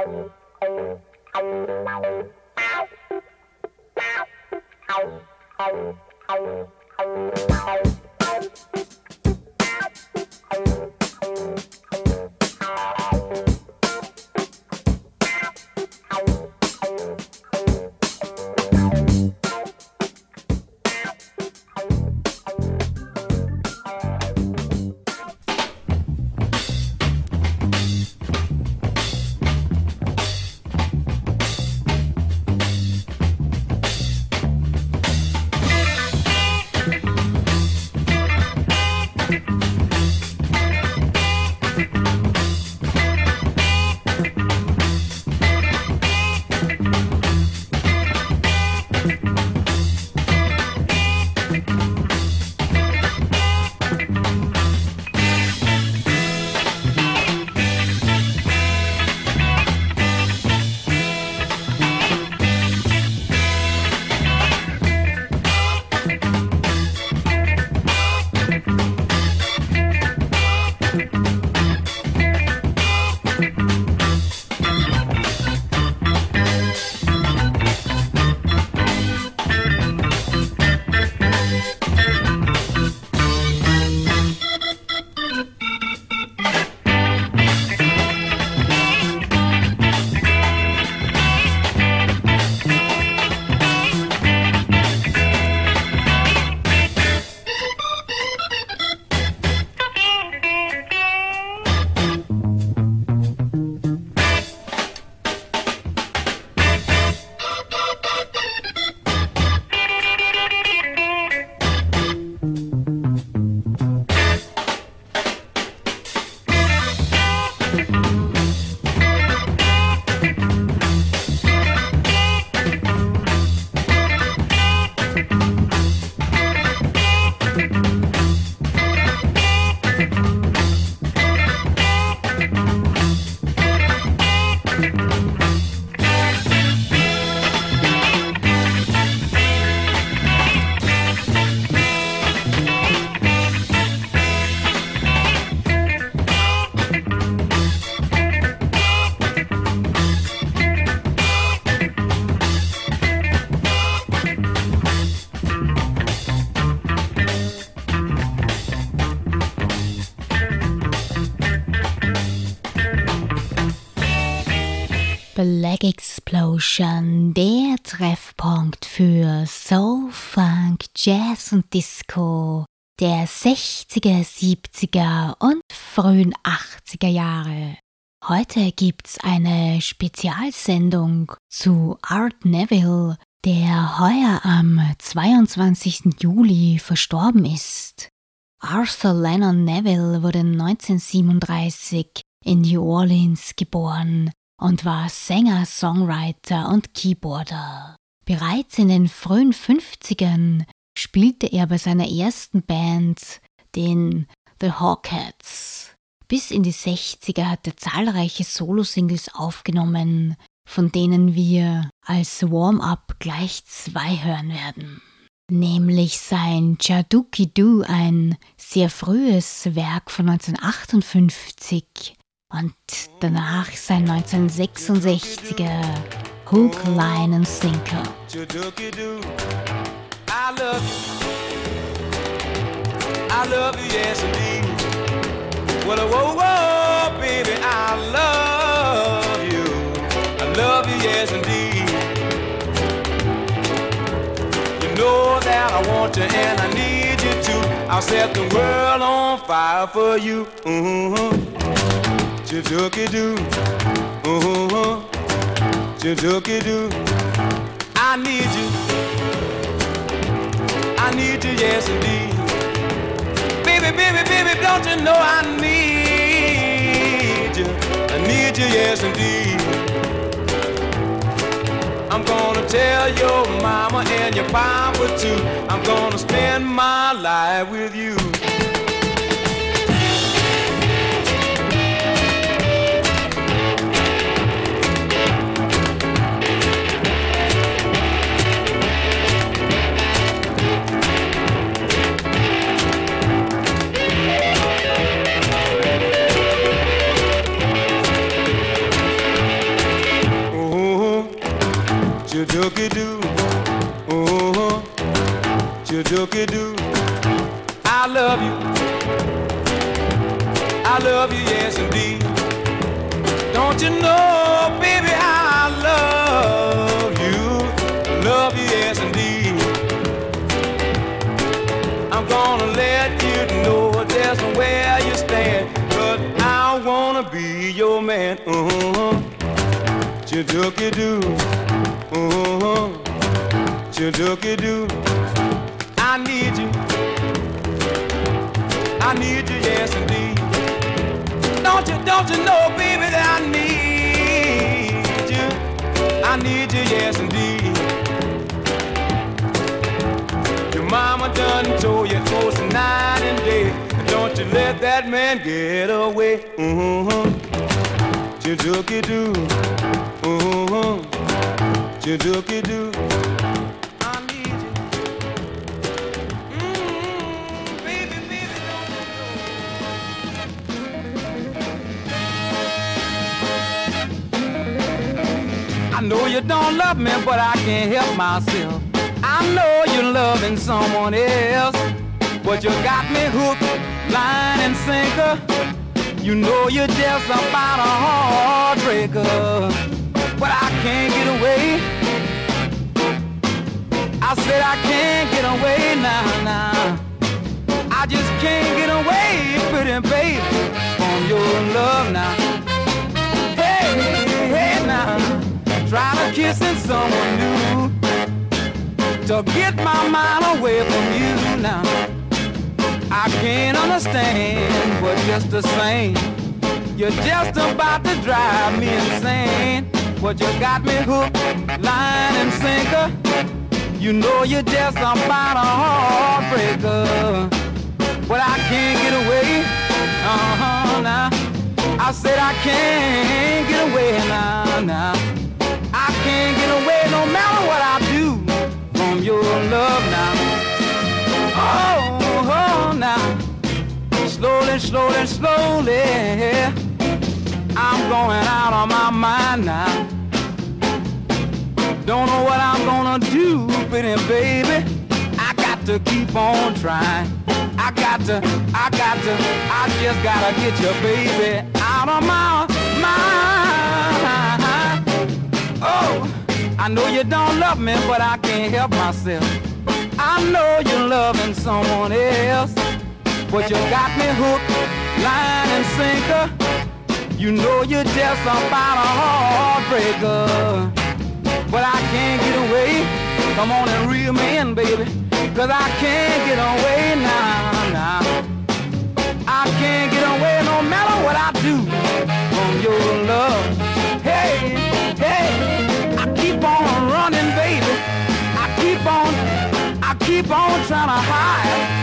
Thank you. Black Explosion, der Treffpunkt für Soul, Funk, Jazz und Disco der 60er, 70er und frühen 80er Jahre. Heute gibt's eine Spezialsendung zu Art Neville, der heuer am 22. Juli verstorben ist. Arthur Lennon Neville wurde 1937 in New Orleans geboren und war Sänger, Songwriter und Keyboarder. Bereits in den frühen 50ern spielte er bei seiner ersten Band, den The Hawkheads. Bis in die 60er hat er zahlreiche Solo-Singles aufgenommen, von denen wir als Warm-up gleich zwei hören werden. Nämlich sein Jaduki Do, ein sehr frühes Werk von 1958, und danach sein 1966er Hook, Line and Sinker. I love you. I love you, yes indeed. Well, whoa, whoa, baby, I love you. I love you, yes indeed. You know that I want you and I need you too. I'll set the world on fire for you. Mm-hmm. Jidookie doo, ooh, Jidookie doo. I need you, I need you, yes indeed. Baby, baby, baby, don't you know I need you? I need you, yes indeed. I'm gonna tell your mama and your papa too. I'm gonna spend my life with you. Chidookie doo, oh, Chidookie doo. I love you, I love you, yes indeed. Don't you know, baby, I love you, love you, yes indeed. I'm gonna let you know just where you stand, but I wanna be your man. Uh-huh. Chidookie doo, uh-huh. Chidookie doo. I need you. I need you, yes indeed. Don't you, don't you know, baby, that I need you? I need you, yes indeed. Your mama done told you close night and day. Don't you let that man get away. Mm-hmm. Chidookie doo. Mm-hmm. Chidookie doo. You don't love me, but I can't help myself. I know you're loving someone else, but you got me hooked, line and sinker. You know you're just about a heartbreaker, but I can't get away. I said I can't get away now, now. I just can't get away, pretty baby, from your love now. Hey, hey now, try to kissing someone new to get my mind away from you now. I can't understand, but just the same, you're just about to drive me insane. But you got me hooked, line and sinker. You know you're just about a heartbreaker, but I can't get away. Uh huh, now. I said I can't get away now, now. Slowly, slowly, slowly. I'm going out of my mind now. Don't know what I'm gonna do, pretty baby. I got to keep on trying. I got to, I got to, I just gotta get you, baby, out of my mind. Oh, I know you don't love me, but I can't help myself. I know you're loving someone else, but you got me hooked, line and sinker. You know you're just about a heartbreaker, but I can't get away. Come on and reel me in, baby, cause I can't get away now, now. I can't get away no matter what I do from your love. Hey, hey, I keep on running, baby. I keep on, I keep on trying to hide,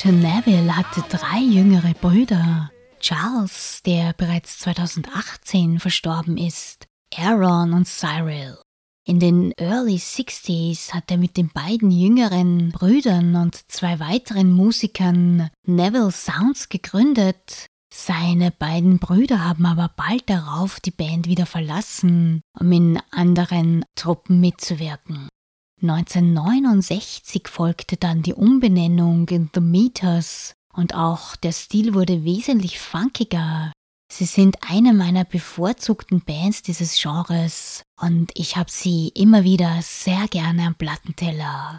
Art Neville hatte drei jüngere Brüder. Charles, der bereits 2018 verstorben ist, Aaron und Cyril. In den Early 60s hat er mit den beiden jüngeren Brüdern und zwei weiteren Musikern Neville Sounds gegründet. Seine beiden Brüder haben aber bald darauf die Band wieder verlassen, um in anderen Truppen mitzuwirken. 1969 folgte dann die Umbenennung in The Meters und auch der Stil wurde wesentlich funkiger. Sie sind eine meiner bevorzugten Bands dieses Genres und ich habe sie immer wieder sehr gerne am Plattenteller.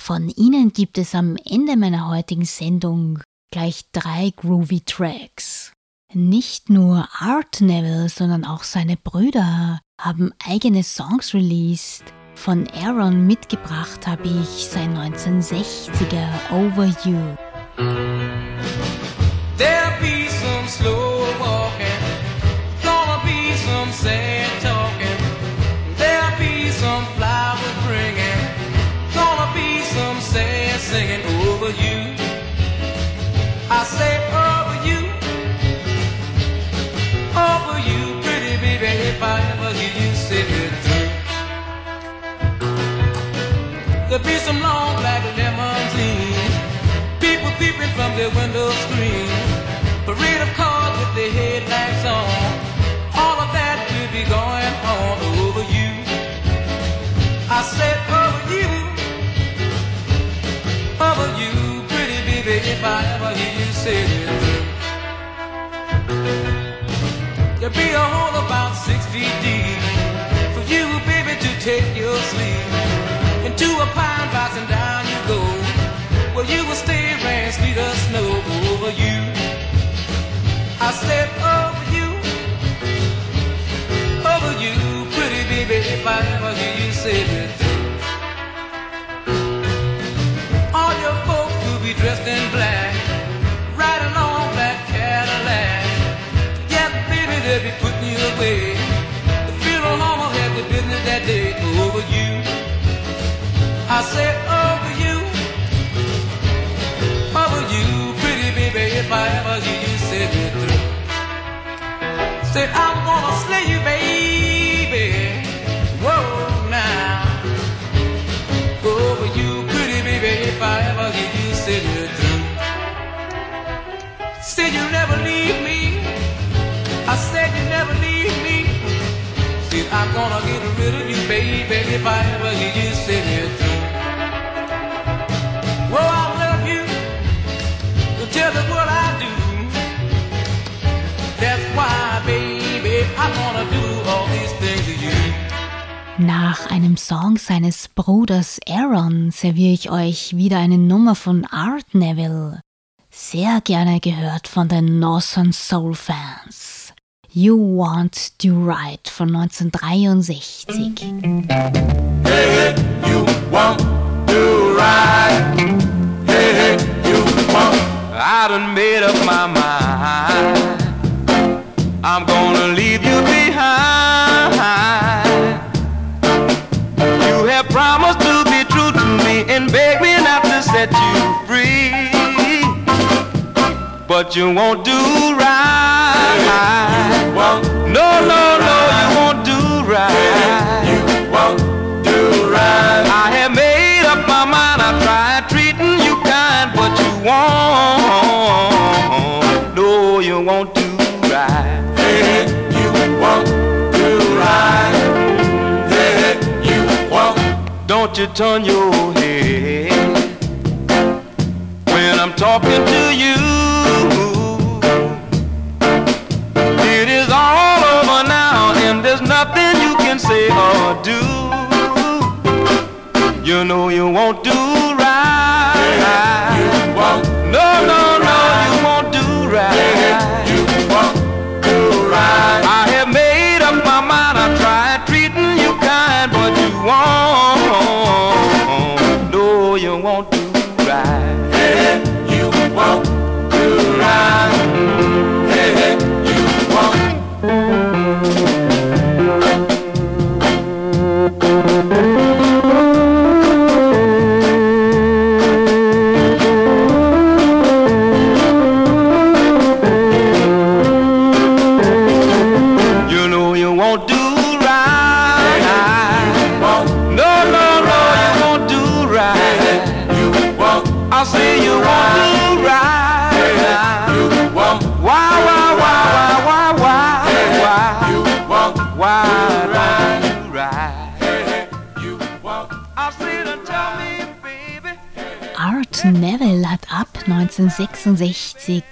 Von ihnen gibt es am Ende meiner heutigen Sendung gleich drei groovy Tracks. Nicht nur Art Neville, sondern auch seine Brüder haben eigene Songs released. Von Aaron mitgebracht habe ich sein 1960er Over You. There'll be some slow There'll be some long black limousines, people peeping from their window screen, parade of cars with their headlights on. All of that will be going on over you. I said over you, over you, pretty baby, if I ever hear you say it. There'll be a hole about six feet deep for you, baby, to take your sleep I said over oh, you, over you, pretty baby, if I ever hear you say me through. Say I'm gonna slay you, baby. Whoa, now. Over you, pretty baby, if I ever hear you say me through. Say you never leave me. I said you never leave me. Said I'm gonna get rid of you, baby, if I ever hear you say Nach einem Song seines Bruders Aaron serviere ich euch wieder eine Nummer von Art Neville. Sehr gerne gehört von den Northern Soul Fans. You Want to Right von 1963. Hey, you want to ride. Hey, hey, you want. I done made up my mind. I'm gonna leave you behind. Promised to be true to me and beg me not to set you free. But you won't do right. You want. No, no, no, you won't do right. You want to ride. I Don't you turn your head when I'm talking to you. It is all over now, and there's nothing you can say or do. You know you won't do Art Neville hat ab 1966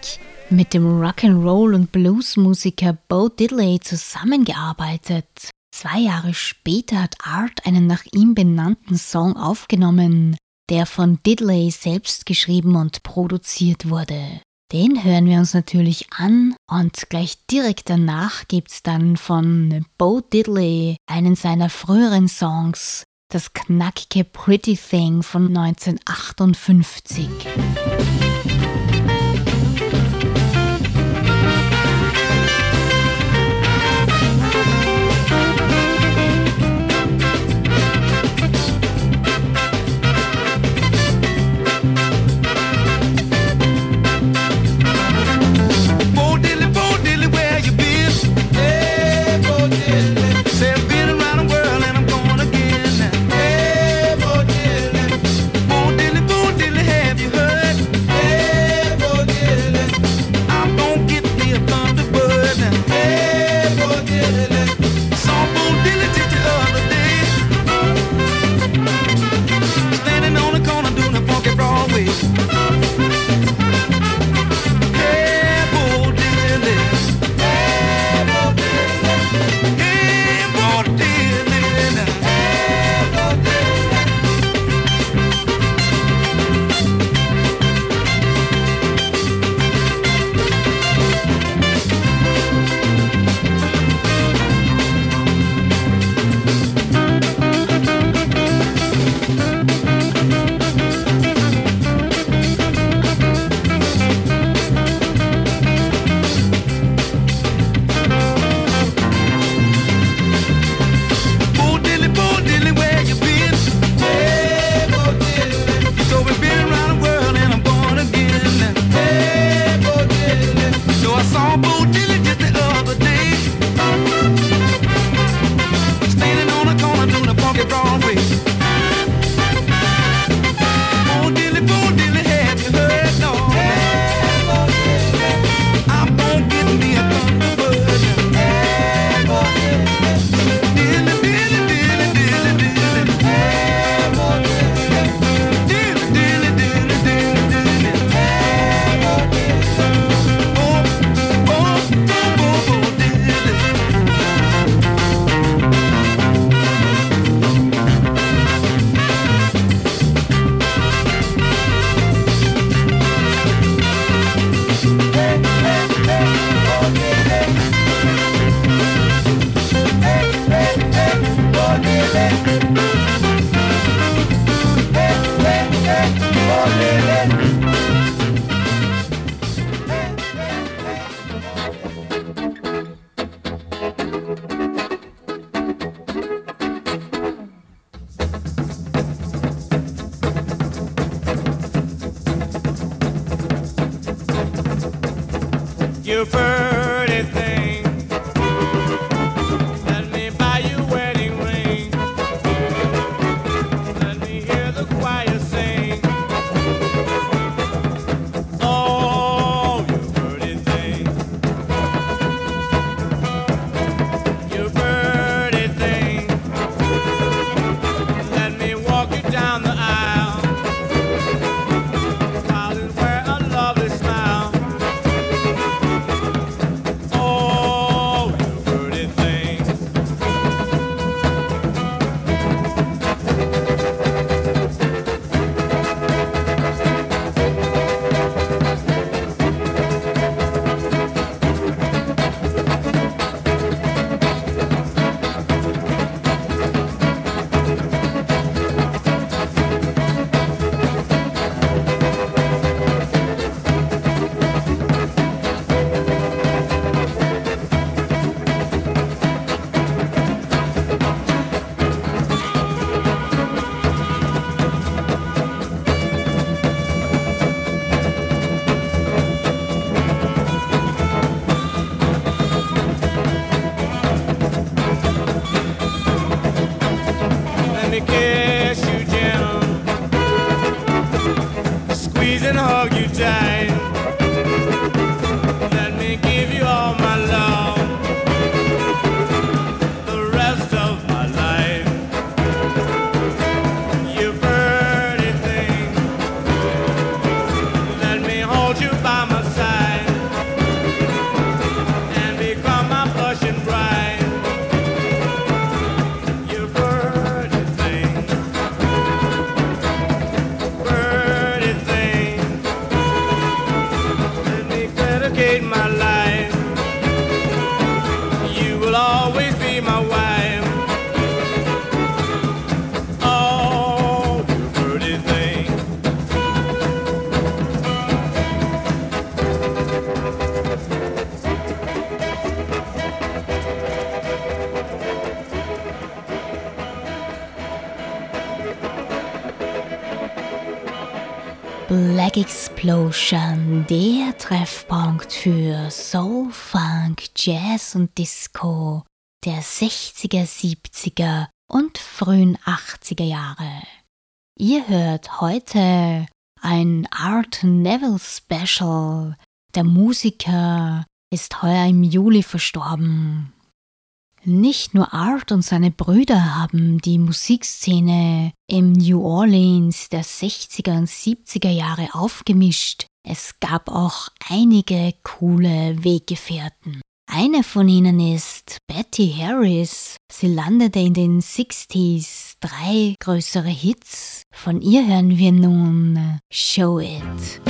mit dem Rock'n'Roll und Bluesmusiker Bo Diddley zusammengearbeitet. Zwei Jahre später hat Art einen nach ihm benannten Song aufgenommen, der von Diddley selbst geschrieben und produziert wurde. Den hören wir uns natürlich an und gleich direkt danach gibt's dann von Bo Diddley einen seiner früheren Songs, das knackige Pretty Thing von 1958. Explosion, der Treffpunkt für Soul, Funk, Jazz und Disco der 60er, 70er und frühen 80er Jahre. Ihr hört heute ein Art Neville Special. Der Musiker ist heuer im Juli verstorben. Nicht nur Art und seine Brüder haben die Musikszene im New Orleans der 60er und 70er Jahre aufgemischt, es gab auch einige coole Weggefährten. Eine von ihnen ist Betty Harris. Sie landete in den 60s drei größere Hits. Von ihr hören wir nun Show It.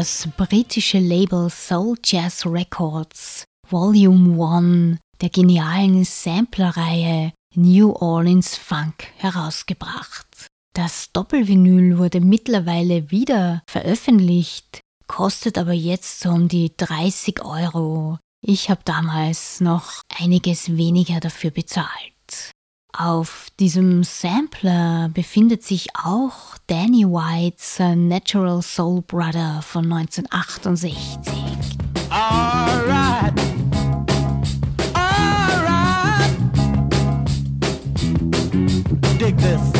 das britische Label Soul Jazz Records Volume 1 der genialen Samplerreihe New Orleans Funk herausgebracht. Das Doppelvinyl wurde mittlerweile wieder veröffentlicht, kostet aber jetzt so um die 30 Euro. Ich habe damals noch einiges weniger dafür bezahlt. Auf diesem Sampler befindet sich auch Danny Whites äh, Natural Soul Brother von 1968. Alright. Alright. Dig this.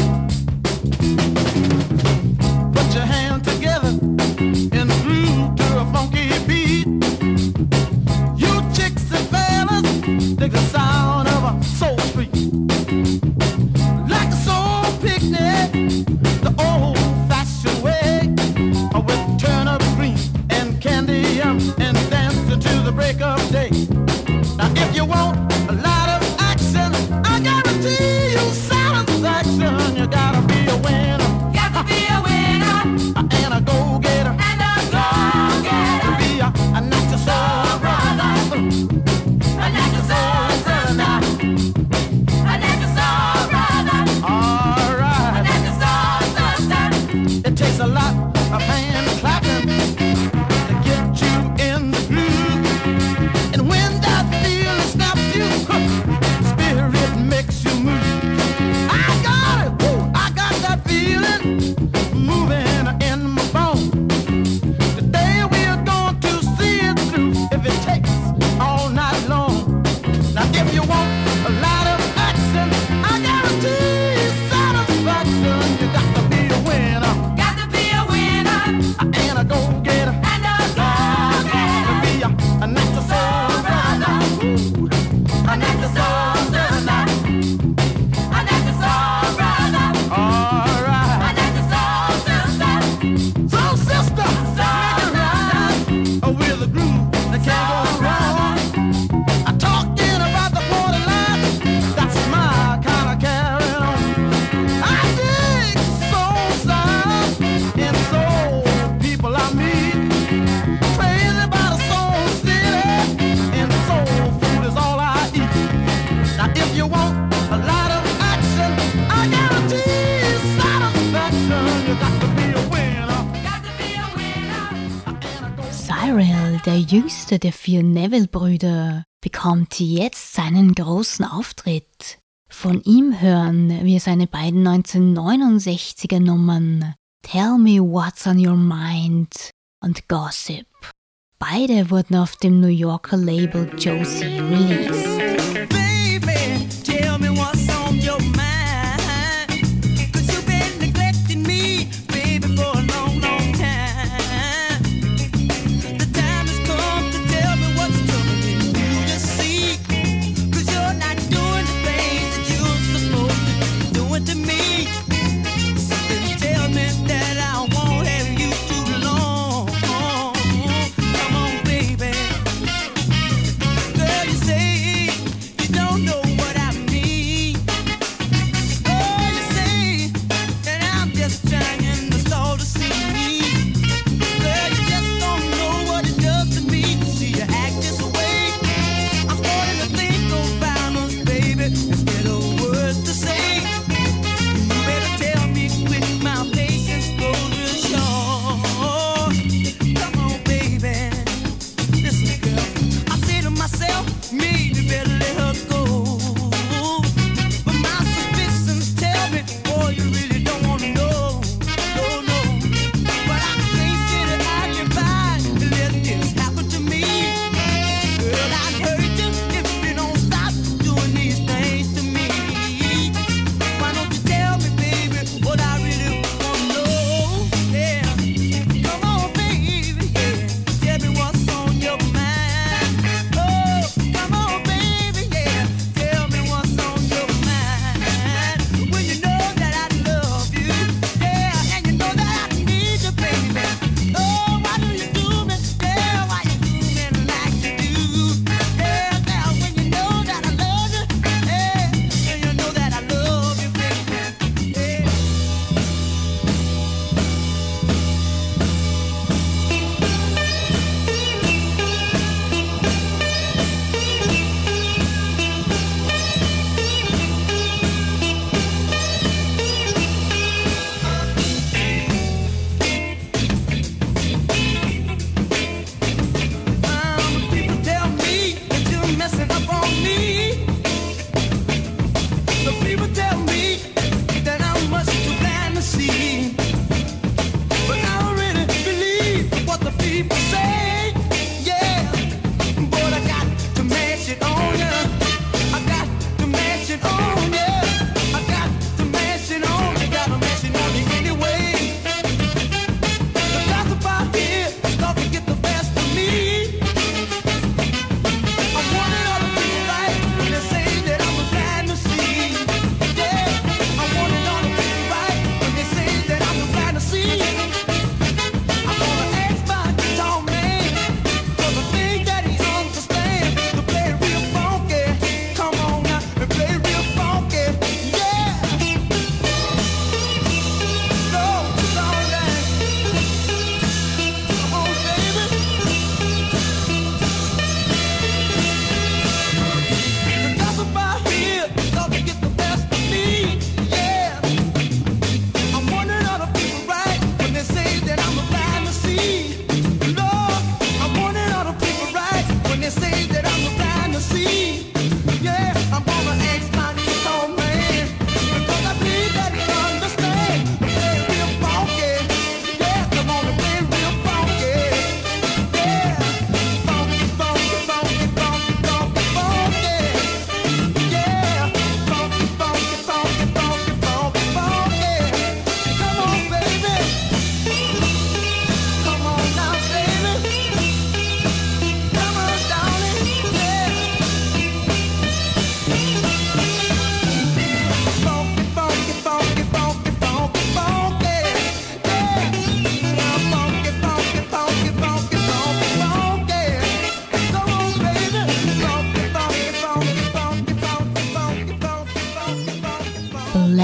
1969er Nummern Tell Me What's on Your Mind und Gossip. Beide wurden auf dem New Yorker Label Josie released.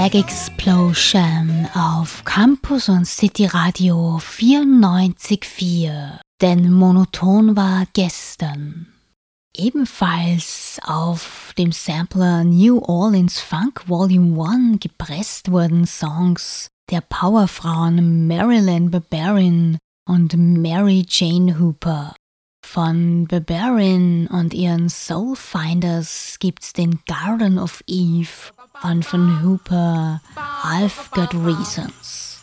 Flag Explosion auf Campus und City Radio 94.4. Denn monoton war gestern. Ebenfalls auf dem Sampler New Orleans Funk Volume 1 gepresst wurden Songs der Powerfrauen Marilyn Barbarian und Mary Jane Hooper. Von Barbarian und ihren Soulfinders gibt's den Garden of Eve und von Hooper I've Got Reasons.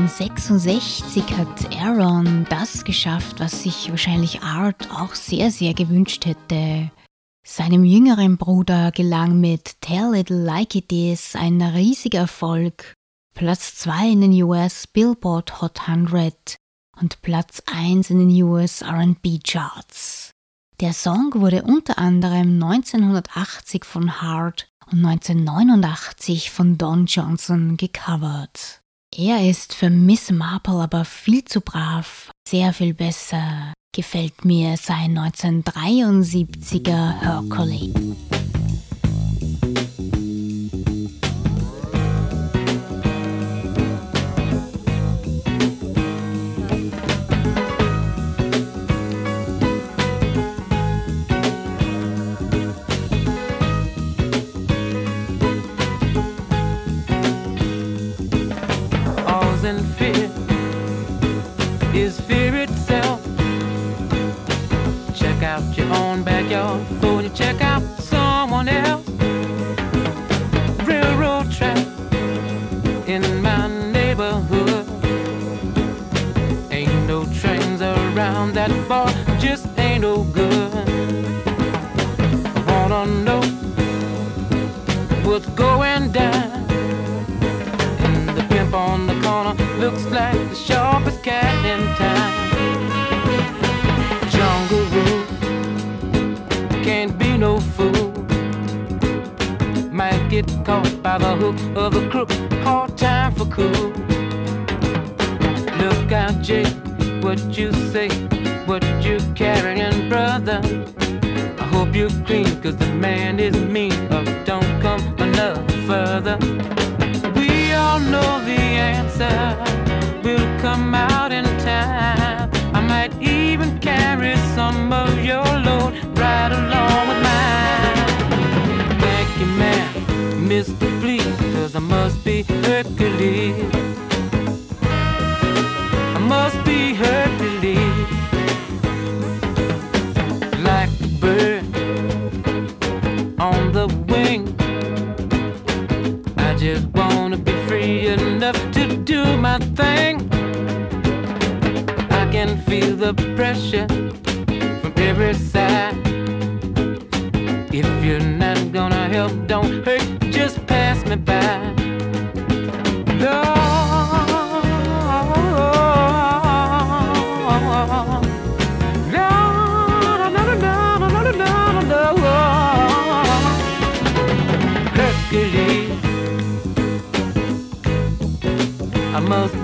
1966 hat Aaron das geschafft, was sich wahrscheinlich Art auch sehr, sehr gewünscht hätte. Seinem jüngeren Bruder gelang mit Tell Little Like It Is ein riesiger Erfolg. Platz 2 in den US Billboard Hot 100 und Platz 1 in den US RB Charts. Der Song wurde unter anderem 1980 von Hart und 1989 von Don Johnson gecovert. Er ist für Miss Marple aber viel zu brav, sehr viel besser. Gefällt mir sein 1973er Hercules. Just wanna be free enough to do my thing. I can feel the pressure from every side. If you're not gonna help, don't hurt, just pass me by. most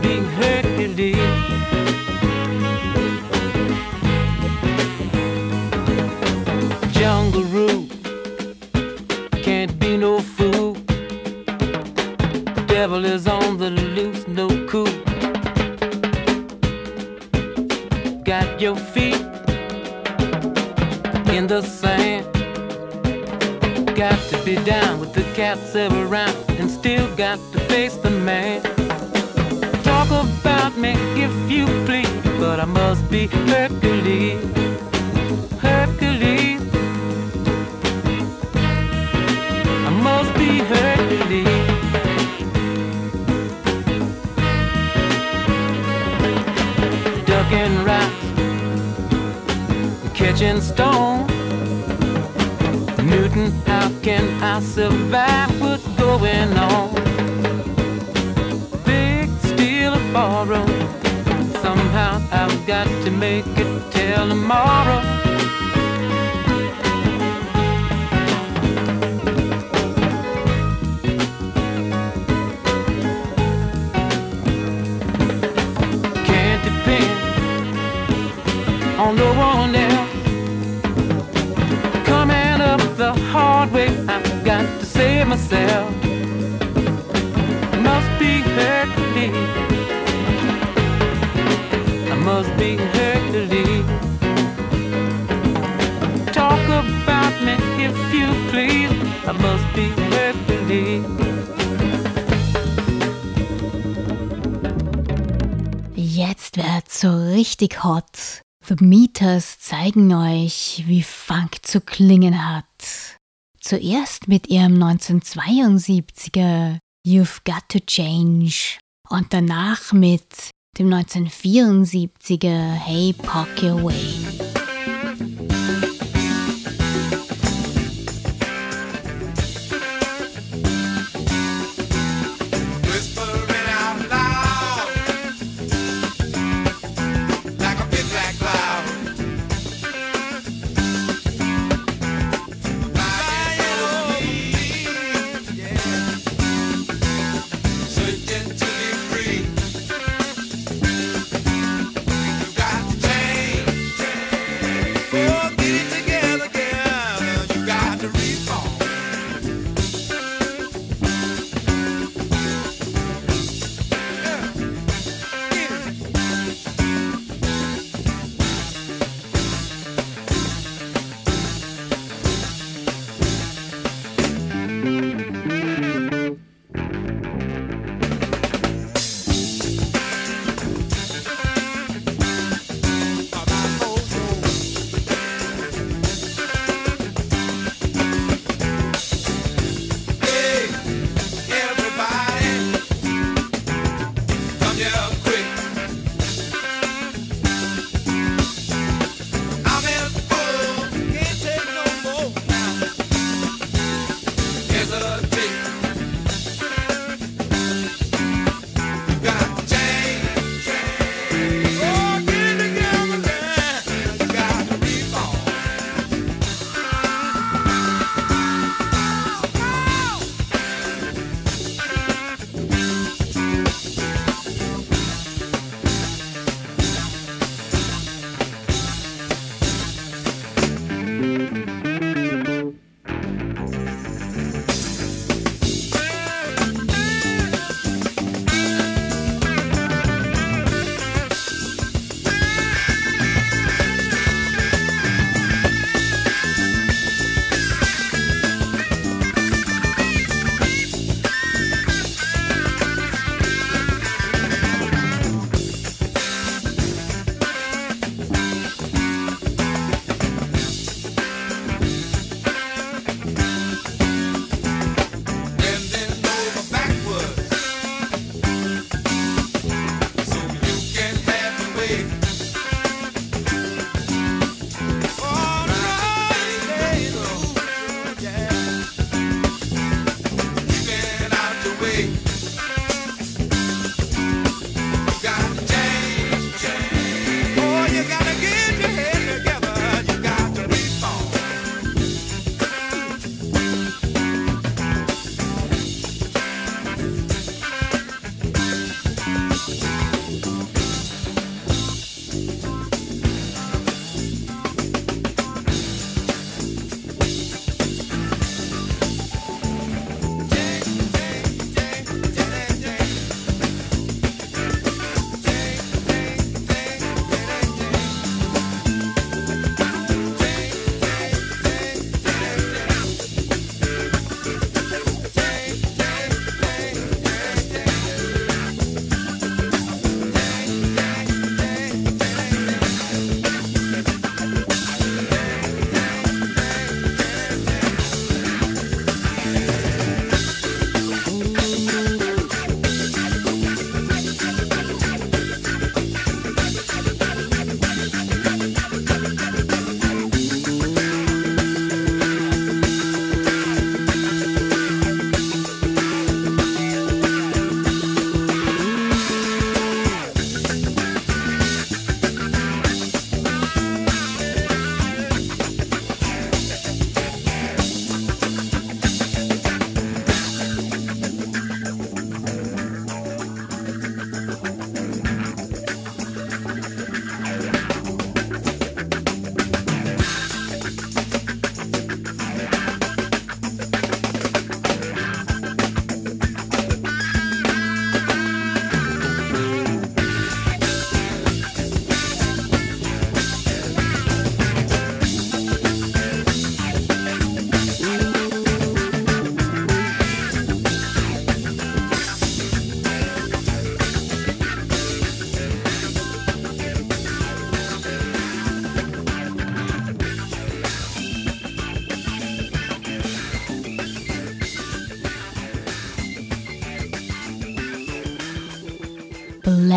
richtig hot. The Meters zeigen euch, wie Funk zu klingen hat. Zuerst mit ihrem 1972er You've Got to Change und danach mit dem 1974er Hey Park Your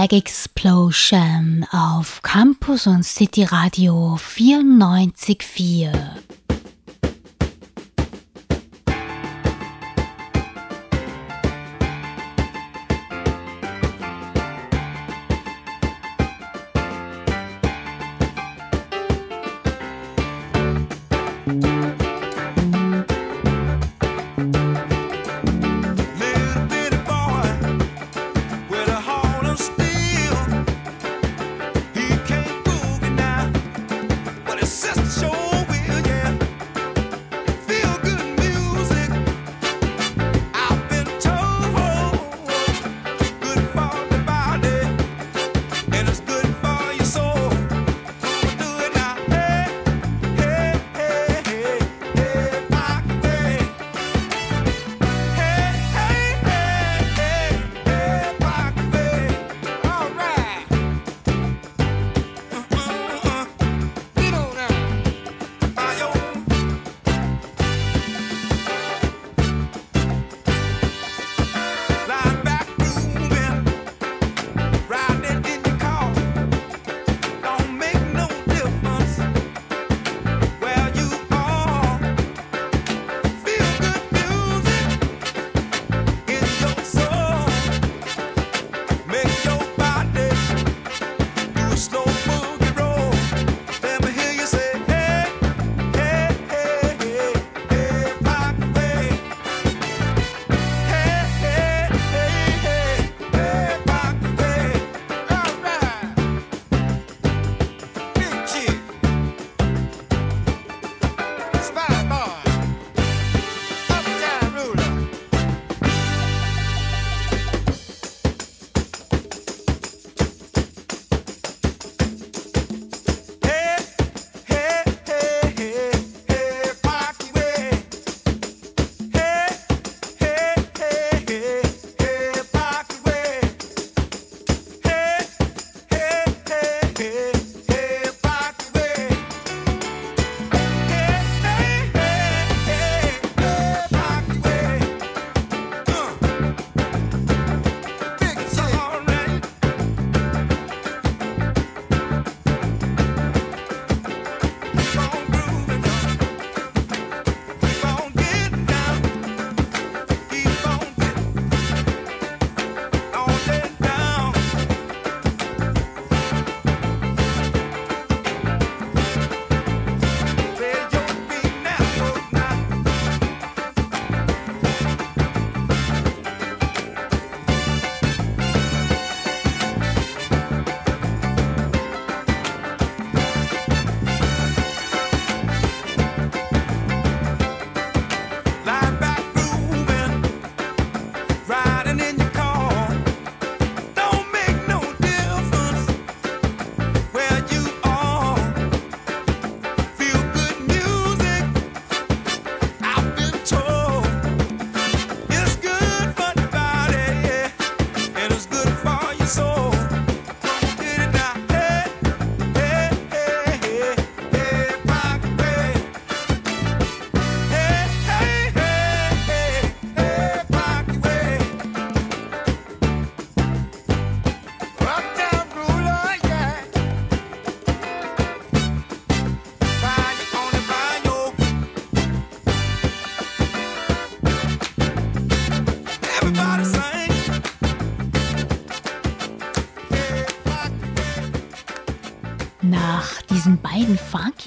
Swag Explosion auf Campus und City Radio 94.4.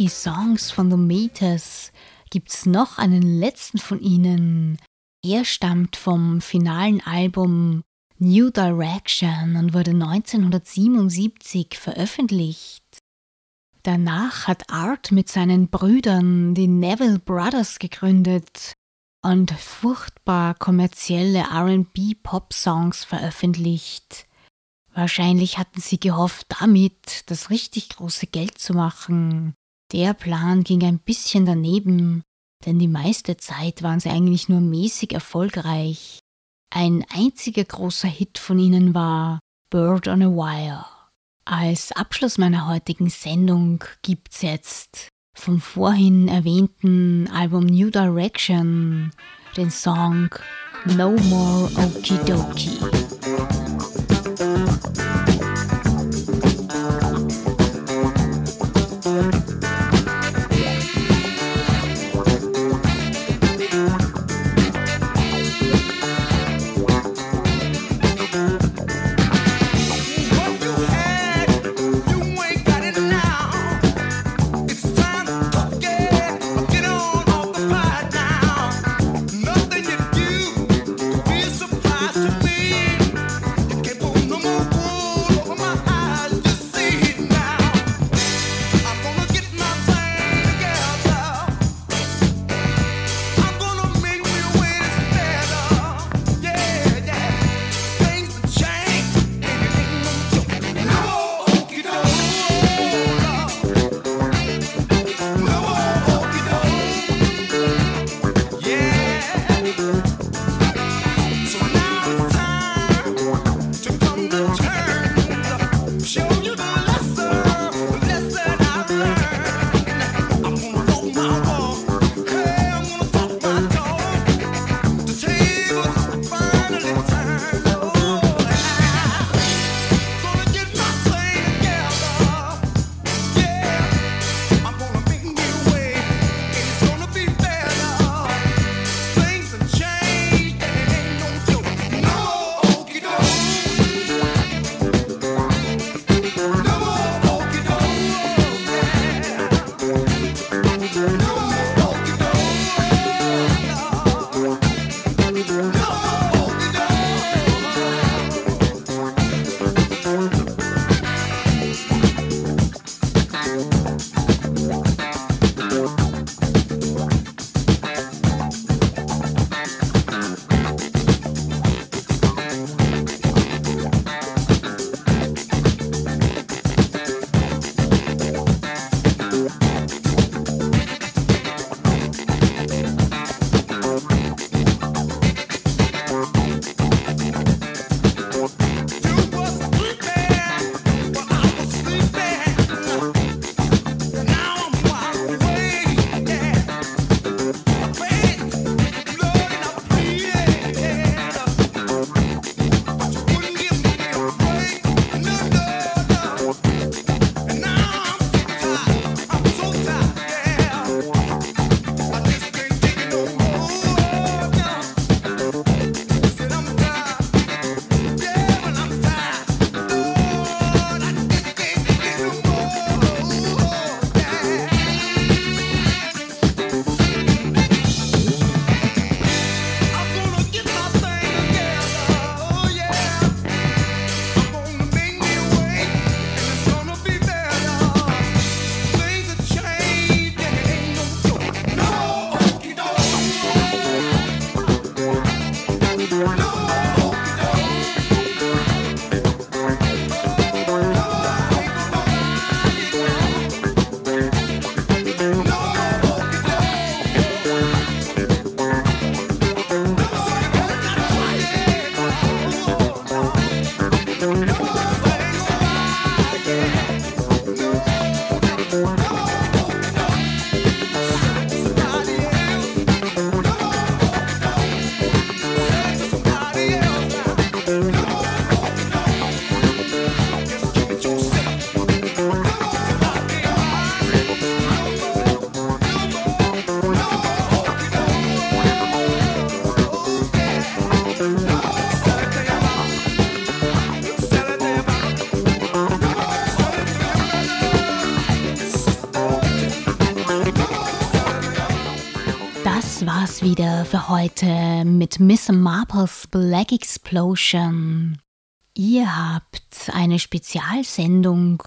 Funky Songs von The Meters gibt's noch einen letzten von ihnen. Er stammt vom finalen Album New Direction und wurde 1977 veröffentlicht. Danach hat Art mit seinen Brüdern die Neville Brothers gegründet und furchtbar kommerzielle RB-Pop-Songs veröffentlicht. Wahrscheinlich hatten sie gehofft, damit das richtig große Geld zu machen. Der Plan ging ein bisschen daneben, denn die meiste Zeit waren sie eigentlich nur mäßig erfolgreich. Ein einziger großer Hit von ihnen war Bird on a Wire. Als Abschluss meiner heutigen Sendung gibt's jetzt vom vorhin erwähnten Album New Direction den Song No More Okie Dokie. Für heute mit Miss Marples Black Explosion. Ihr habt eine Spezialsendung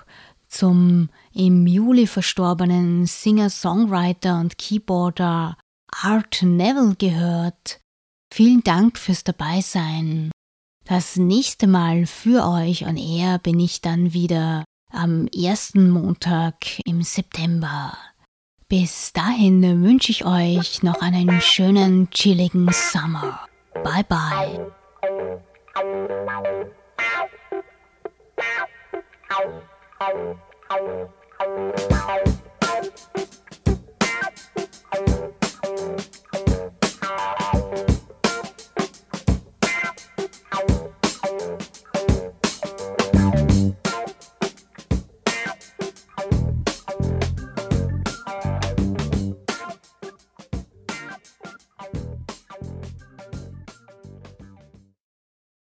zum im Juli verstorbenen Singer-Songwriter und Keyboarder Art Neville gehört. Vielen Dank fürs Dabeisein. Das nächste Mal für euch on Air bin ich dann wieder am ersten Montag im September. Bis dahin wünsche ich euch noch einen schönen, chilligen Sommer. Bye bye.